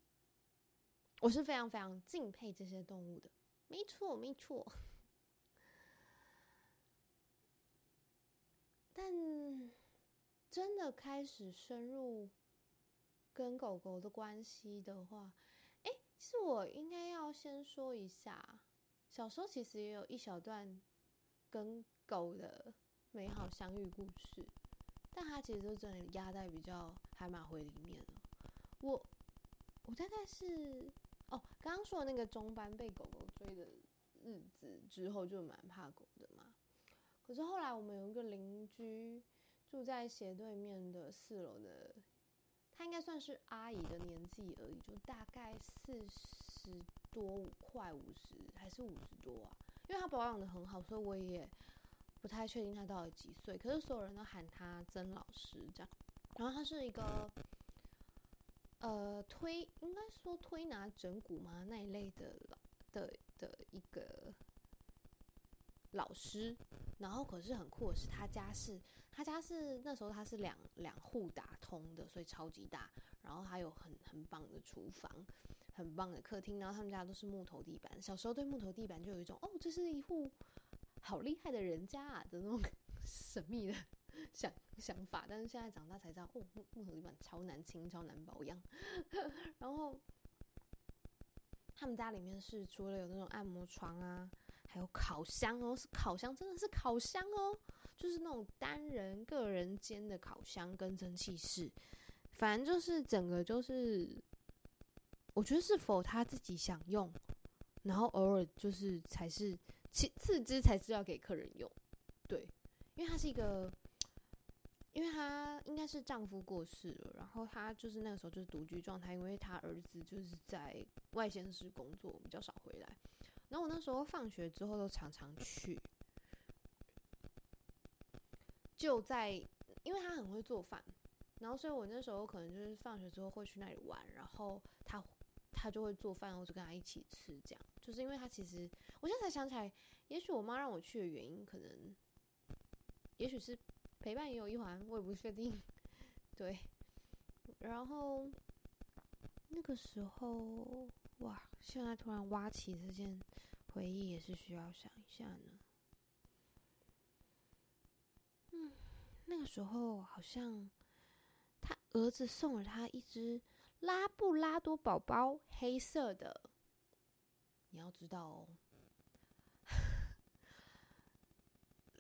我是非常非常敬佩这些动物的，没错没错。但真的开始深入跟狗狗的关系的话，哎，其实我应该要先说一下，小时候其实也有一小段跟狗的美好相遇故事，但它其实就真的压在比较海马回里面了。我我大概是哦，刚刚说的那个中班被狗狗追的日子之后，就蛮怕狗的嘛。可是后来我们有一个邻居住在斜对面的四楼的。她应该算是阿姨的年纪而已，就大概四十多五，快五十还是五十多啊？因为她保养的很好，所以我也不太确定她到底几岁。可是所有人都喊她曾老师这样。然后她是一个呃推，应该说推拿整骨嘛那一类的的的一个老师。然后可是很酷的是，他家是。他家是那时候他是两两户打通的，所以超级大。然后还有很很棒的厨房，很棒的客厅。然后他们家都是木头地板。小时候对木头地板就有一种哦，这是一户好厉害的人家啊的那种 [LAUGHS] 神秘的 [LAUGHS] 想想法。但是现在长大才知道，哦，木木头地板超难清，超难保养。[LAUGHS] 然后他们家里面是除了有那种按摩床啊，还有烤箱哦，是烤箱，真的是烤箱哦。就是那种单人个人间的烤箱跟蒸汽室，反正就是整个就是，我觉得是否他自己想用，然后偶尔就是才是其次之才是要给客人用，对，因为它是一个，因为她应该是丈夫过世了，然后她就是那个时候就是独居状态，因为她儿子就是在外县市工作，比较少回来，然后我那时候放学之后都常常去。就在，因为她很会做饭，然后所以我那时候可能就是放学之后会去那里玩，然后她他就会做饭，我就跟他一起吃，这样就是因为他其实，我现在才想起来，也许我妈让我去的原因，可能也许是陪伴也有一环，我也不确定。[LAUGHS] 对，然后那个时候，哇，现在突然挖起这件回忆，也是需要想一下呢。嗯那个时候好像他儿子送了他一只拉布拉多宝宝，黑色的。你要知道哦，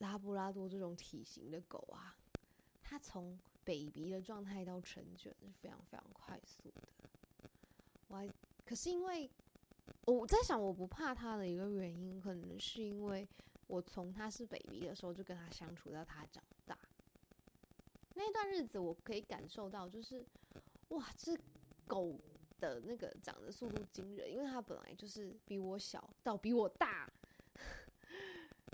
拉布拉多这种体型的狗啊，它从 baby 的状态到成犬是非常非常快速的。我还可是因为我在想，我不怕它的一个原因，可能是因为我从它是 baby 的时候就跟它相处到它长大。那段日子，我可以感受到，就是哇，这狗的那个长的速度惊人，因为它本来就是比我小到比我大，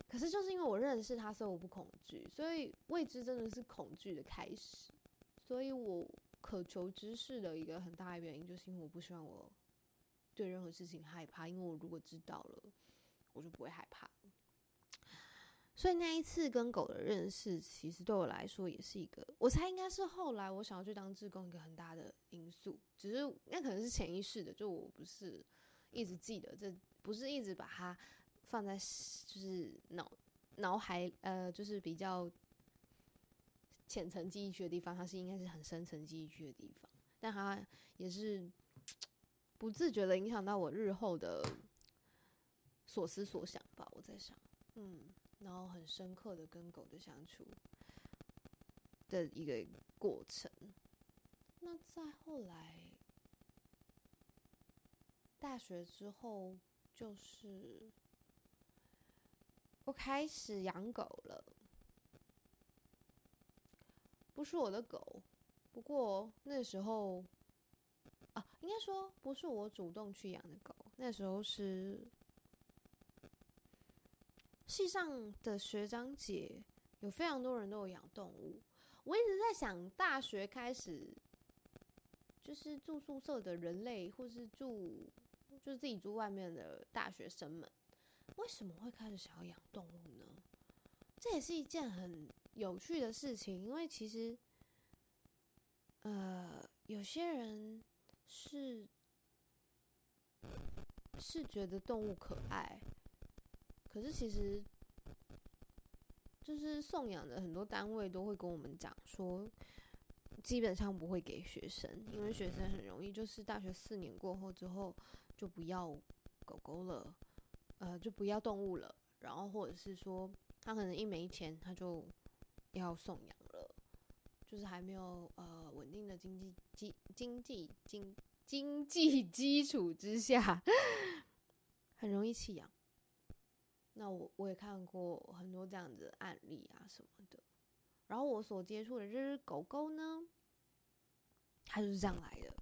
可是就是因为我认识他，所以我不恐惧，所以未知真的是恐惧的开始，所以我渴求知识的一个很大的原因，就是因为我不希望我对任何事情害怕，因为我如果知道了，我就不会害怕。所以那一次跟狗的认识，其实对我来说也是一个，我猜应该是后来我想要去当志工一个很大的因素。只是那可能是潜意识的，就我不是一直记得，这不是一直把它放在就是脑脑海呃，就是比较浅层记忆区的地方，它是应该是很深层记忆区的地方，但它也是不自觉的影响到我日后的所思所想吧。我在想，嗯。然后很深刻的跟狗的相处的一个过程。那再后来，大学之后，就是我开始养狗了。不是我的狗，不过那时候啊，应该说不是我主动去养的狗。那时候是。系上的学长姐有非常多人都有养动物，我一直在想，大学开始就是住宿舍的人类，或是住就是自己住外面的大学生们，为什么会开始想要养动物呢？这也是一件很有趣的事情，因为其实，呃，有些人是是觉得动物可爱。可是其实，就是送养的很多单位都会跟我们讲说，基本上不会给学生，因为学生很容易就是大学四年过后之后就不要狗狗了，呃，就不要动物了，然后或者是说他可能一没钱他就要送养了，就是还没有呃稳定的经济基经济经经济基础之下，[LAUGHS] 很容易弃养。那我我也看过很多这样子的案例啊什么的，然后我所接触的这只狗狗呢，它就是这样来的。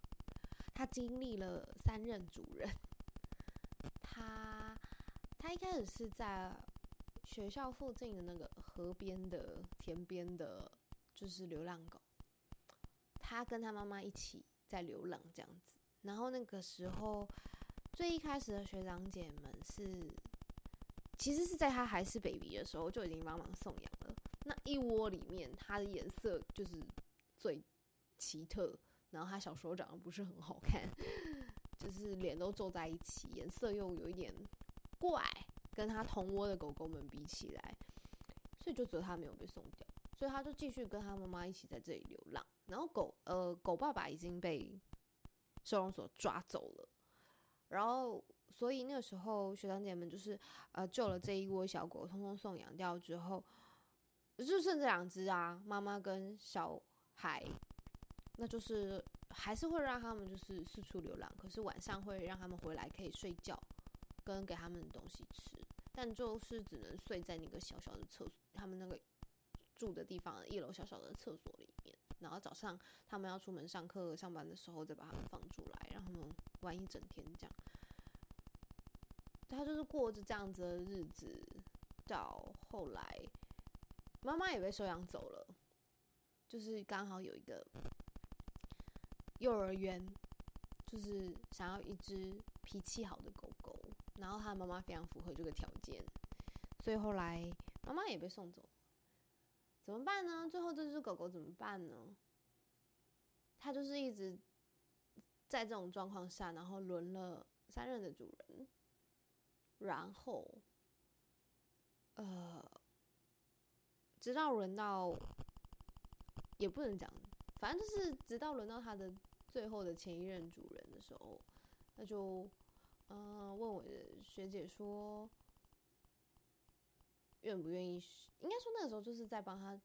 它经历了三任主人，它他一开始是在学校附近的那个河边的田边的，就是流浪狗。他跟他妈妈一起在流浪这样子，然后那个时候最一开始的学长姐们是。其实是在他还是 baby 的时候就已经帮忙送养了。那一窝里面，它的颜色就是最奇特，然后他小时候长得不是很好看，[LAUGHS] 就是脸都皱在一起，颜色又有一点怪，跟它同窝的狗狗们比起来，所以就只有它没有被送掉，所以它就继续跟它妈妈一起在这里流浪。然后狗呃狗爸爸已经被收容所抓走了，然后。所以那个时候，学长姐们就是呃救了这一窝小狗，通通送养掉之后，就剩这两只啊，妈妈跟小孩，那就是还是会让他们就是四处流浪，可是晚上会让他们回来可以睡觉，跟给他们东西吃，但就是只能睡在那个小小的厕所，他们那个住的地方一楼小小的厕所里面，然后早上他们要出门上课上班的时候再把他们放出来，让他们玩一整天这样。他就是过着这样子的日子，到后来，妈妈也被收养走了，就是刚好有一个幼儿园，就是想要一只脾气好的狗狗，然后他妈妈非常符合这个条件，所以后来妈妈也被送走，怎么办呢？最后这只狗狗怎么办呢？它就是一直在这种状况下，然后轮了三任的主人。然后，呃，直到轮到，也不能讲，反正就是直到轮到它的最后的前一任主人的时候，那就，嗯，问我的学姐说，愿不愿意？应该说那个时候就是在帮他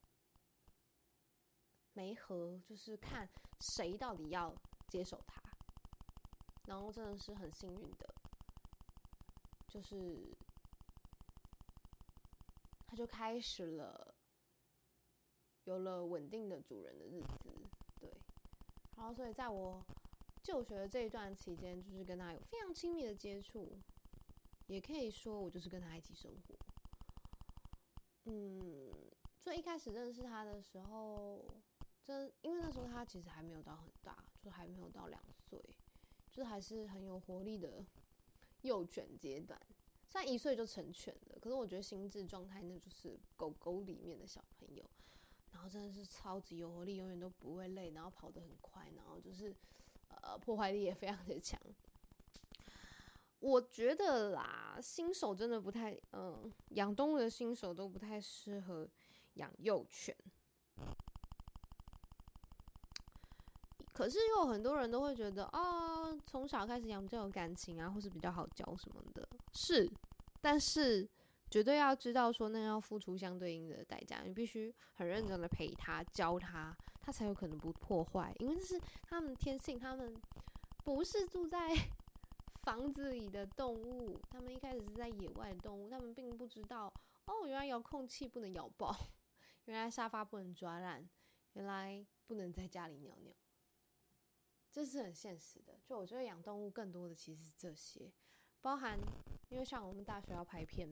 没和，就是看谁到底要接手他。然后真的是很幸运的。就是，他就开始了，有了稳定的主人的日子，对。然后，所以在我就学的这一段期间，就是跟他有非常亲密的接触，也可以说我就是跟他一起生活。嗯，最一开始认识他的时候，真因为那时候他其实还没有到很大，就还没有到两岁，就是还是很有活力的。幼犬阶段，虽然一岁就成犬了，可是我觉得心智状态那就是狗狗里面的小朋友，然后真的是超级有活力，永远都不会累，然后跑得很快，然后就是呃破坏力也非常的强。我觉得啦，新手真的不太，嗯，养动物的新手都不太适合养幼犬。可是又有很多人都会觉得啊，从小开始养比较有感情啊，或是比较好教什么的，是。但是绝对要知道说，那要付出相对应的代价，你必须很认真的陪他教他，他才有可能不破坏。因为这是他们天性，他们不是住在 [LAUGHS] 房子里的动物，他们一开始是在野外的动物，他们并不知道哦，原来遥控器不能咬爆，[LAUGHS] 原来沙发不能抓烂，原来不能在家里尿尿。这是很现实的，就我觉得养动物更多的其实是这些，包含因为像我们大学要拍片，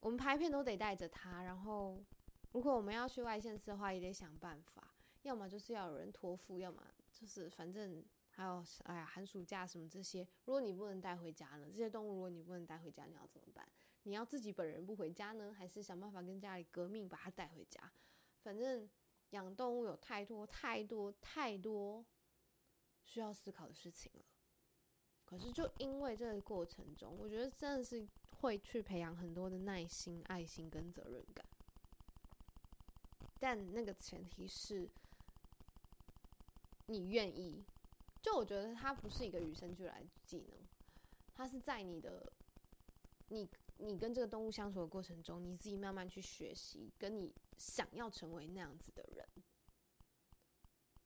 我们拍片都得带着它，然后如果我们要去外县市的话，也得想办法，要么就是要有人托付，要么就是反正还有哎呀寒暑假什么这些，如果你不能带回家呢，这些动物如果你不能带回家，你要怎么办？你要自己本人不回家呢，还是想办法跟家里革命把它带回家？反正养动物有太多太多太多。需要思考的事情了，可是就因为这个过程中，我觉得真的是会去培养很多的耐心、爱心跟责任感。但那个前提是，你愿意，就我觉得它不是一个与生俱来的技能，它是在你的你你跟这个动物相处的过程中，你自己慢慢去学习，跟你想要成为那样子的人。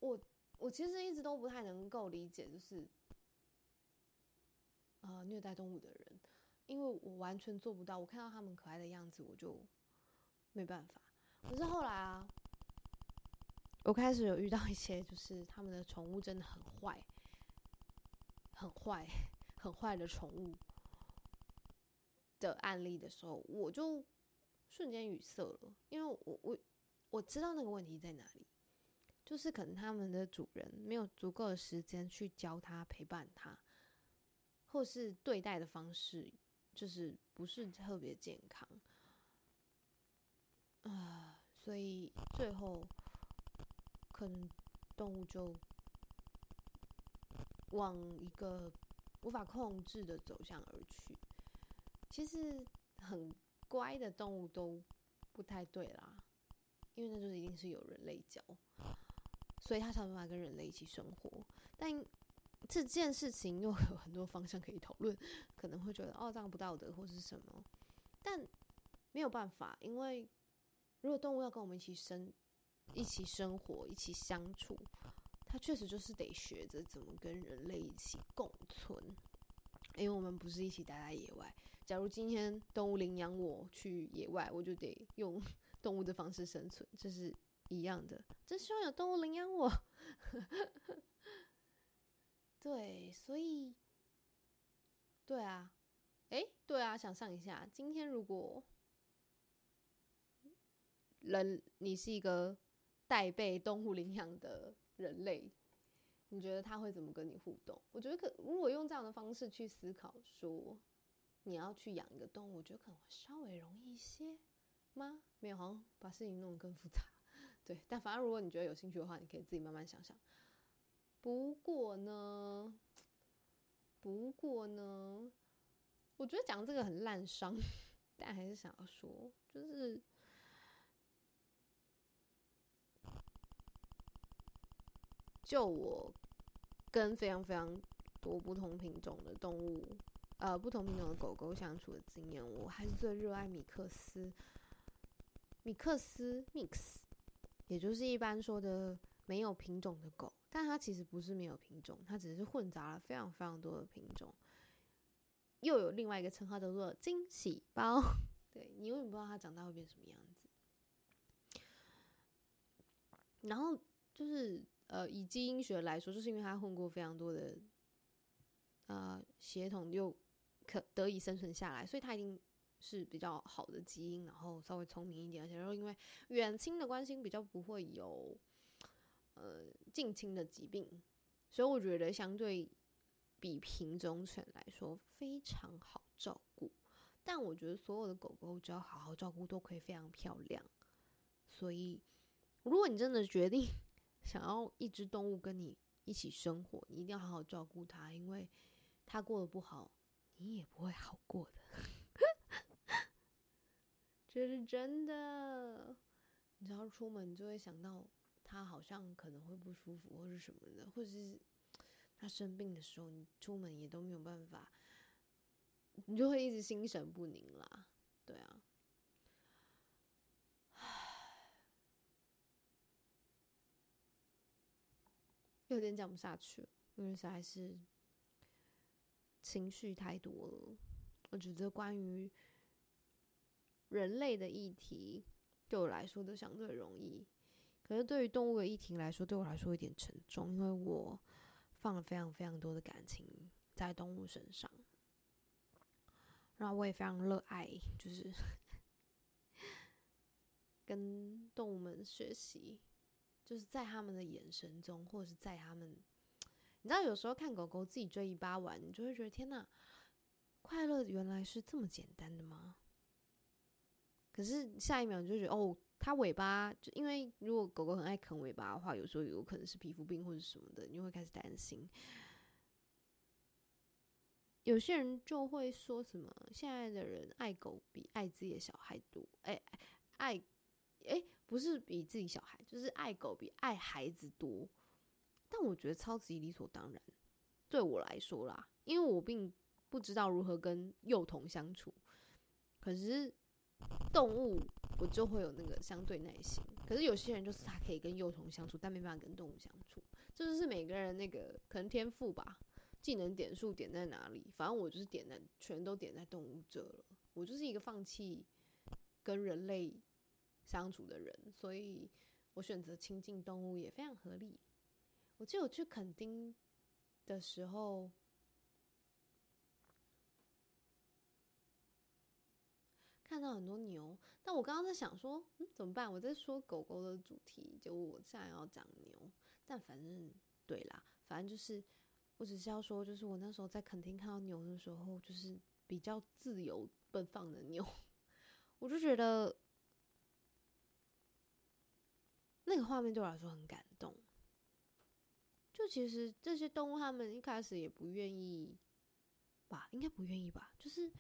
我我其实一直都不太能够理解，就是呃虐待动物的人，因为我完全做不到。我看到他们可爱的样子，我就没办法。可是后来啊。我开始有遇到一些，就是他们的宠物真的很坏，很坏，很坏的宠物的案例的时候，我就瞬间语塞了，因为我我我知道那个问题在哪里，就是可能他们的主人没有足够的时间去教他、陪伴他，或是对待的方式就是不是特别健康啊，所以最后。可能动物就往一个无法控制的走向而去。其实很乖的动物都不太对啦，因为那就是一定是有人类教，所以它才办法跟人类一起生活。但这件事情又有很多方向可以讨论，可能会觉得哦这样不道德或是什么，但没有办法，因为如果动物要跟我们一起生。一起生活，一起相处，它确实就是得学着怎么跟人类一起共存，因为我们不是一起待在野外。假如今天动物领养我去野外，我就得用 [LAUGHS] 动物的方式生存，这是一样的。真希望有动物领养我。[LAUGHS] 对，所以，对啊，诶，对啊，想象一下，今天如果人，你是一个。待被动物领养的人类，你觉得他会怎么跟你互动？我觉得可如果用这样的方式去思考，说你要去养一个动物，我觉得可能会稍微容易一些吗？没有，好像把事情弄得更复杂。[LAUGHS] 对，但反正如果你觉得有兴趣的话，你可以自己慢慢想想。不过呢，不过呢，我觉得讲这个很烂伤，[LAUGHS] 但还是想要说，就是。就我跟非常非常多不同品种的动物，呃，不同品种的狗狗相处的经验，我还是最热爱米克斯。米克斯 （mix），也就是一般说的没有品种的狗，但它其实不是没有品种，它只是混杂了非常非常多的品种。又有另外一个称号叫做惊喜包，对你永远不知道它长大会变什么样子。然后就是。呃，以基因学来说，就是因为它混过非常多的，呃，血统又可得以生存下来，所以它一定是比较好的基因，然后稍微聪明一点，而且又因为远亲的关系，比较不会有呃近亲的疾病，所以我觉得相对比品种犬来说非常好照顾。但我觉得所有的狗狗只要好好照顾，都可以非常漂亮。所以，如果你真的决定，想要一只动物跟你一起生活，你一定要好好照顾它，因为它过得不好，你也不会好过的。[LAUGHS] 这是真的。你只要出门，你就会想到它好像可能会不舒服，或是什么的，或者是它生病的时候，你出门也都没有办法，你就会一直心神不宁啦。对啊。有点讲不下去了，因为实在是情绪太多了。我觉得关于人类的议题，对我来说都相对容易，可是对于动物的议题来说，对我来说有点沉重，因为我放了非常非常多的感情在动物身上，然后我也非常热爱，就是 [LAUGHS] 跟动物们学习。就是在他们的眼神中，或者是在他们，你知道，有时候看狗狗自己追尾巴玩，你就会觉得天哪，快乐原来是这么简单的吗？可是下一秒你就觉得，哦，它尾巴就因为如果狗狗很爱啃尾巴的话，有时候有可能是皮肤病或者什么的，你就会开始担心。有些人就会说什么，现在的人爱狗比爱自己的小孩多，哎，爱。哎，不是比自己小孩，就是爱狗比爱孩子多。但我觉得超级理所当然，对我来说啦，因为我并不知道如何跟幼童相处，可是动物我就会有那个相对耐心。可是有些人就是他可以跟幼童相处，但没办法跟动物相处，这就是每个人那个可能天赋吧，技能点数点在哪里。反正我就是点在全都点在动物这了，我就是一个放弃跟人类相处的人，所以我选择亲近动物也非常合理。我记得我去垦丁的时候，看到很多牛，但我刚刚在想说，嗯，怎么办？我在说狗狗的主题，就我现在要讲牛，但反正对啦，反正就是我只是要说，就是我那时候在垦丁看到牛的时候，就是比较自由奔放的牛，[LAUGHS] 我就觉得那个画面对我来说很感动。就其实这些动物，他们一开始也不愿意吧，应该不愿意吧。就是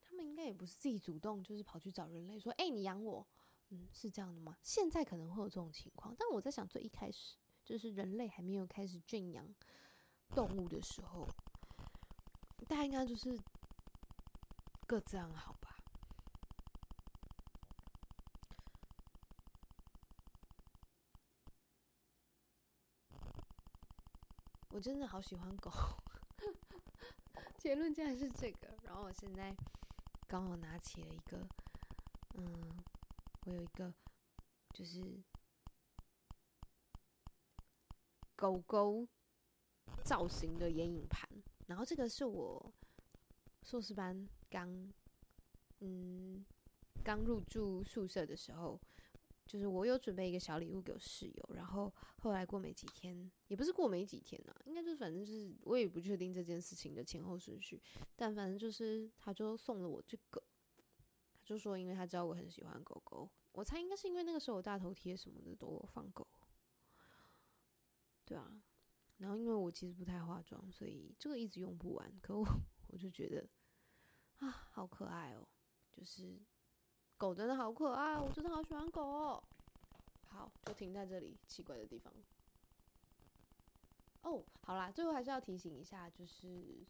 他们应该也不是自己主动，就是跑去找人类说：“哎，你养我。”嗯，是这样的吗？现在可能会有这种情况，但我在想，最一开始就是人类还没有开始圈养动物的时候，大家应该就是各自安好。吧真的好喜欢狗，[LAUGHS] 结论竟然是这个。然后我现在刚好拿起了一个，嗯，我有一个就是狗狗造型的眼影盘。然后这个是我硕士班刚，嗯，刚入住宿舍的时候。就是我有准备一个小礼物给我室友，然后后来过没几天，也不是过没几天啊，应该就反正就是我也不确定这件事情的前后顺序，但反正就是他就送了我这个，他就说因为他知道我很喜欢狗狗，我猜应该是因为那个时候我大头贴什么的都有放狗，对啊，然后因为我其实不太化妆，所以这个一直用不完，可我 [LAUGHS] 我就觉得啊好可爱哦，就是。狗真的好可爱，我真的好喜欢狗哦。好，就停在这里奇怪的地方。哦，好啦，最后还是要提醒一下，就是，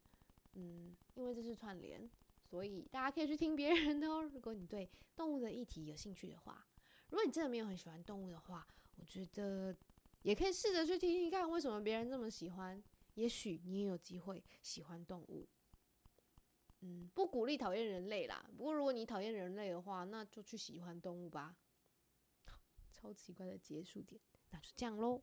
嗯，因为这是串联，所以大家可以去听别人的哦。如果你对动物的议题有兴趣的话，如果你真的没有很喜欢动物的话，我觉得也可以试着去听听看，为什么别人这么喜欢，也许你也有机会喜欢动物。嗯，不鼓励讨厌人类啦。不过如果你讨厌人类的话，那就去喜欢动物吧。超奇怪的结束点，那就这样喽。